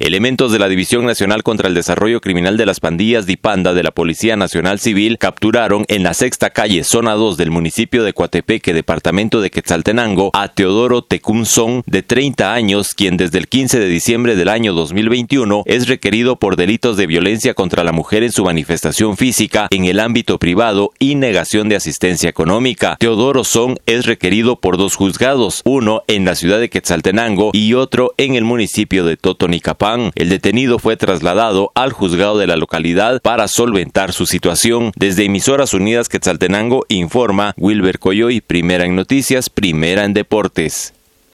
Elementos de la División Nacional contra el Desarrollo Criminal de las Pandillas Dipanda de la Policía Nacional Civil capturaron en la sexta calle, zona 2 del municipio de Coatepeque, departamento de Quetzaltenango, a Teodoro Tecunzón, de 30 años, quien desde el 15 de diciembre del año 2021 es requerido por delitos de violencia contra la mujer en su manifestación física en el ámbito privado y negación de asistencia económica. Teodoro Son es requerido por dos juzgados, uno en la ciudad de Quetzaltenango y otro en el municipio de El detenido fue trasladado al juzgado de la localidad para solventar su situación. Desde Emisoras Unidas Quetzaltenango informa Wilber Coyoy, primera en noticias, primera en deportes.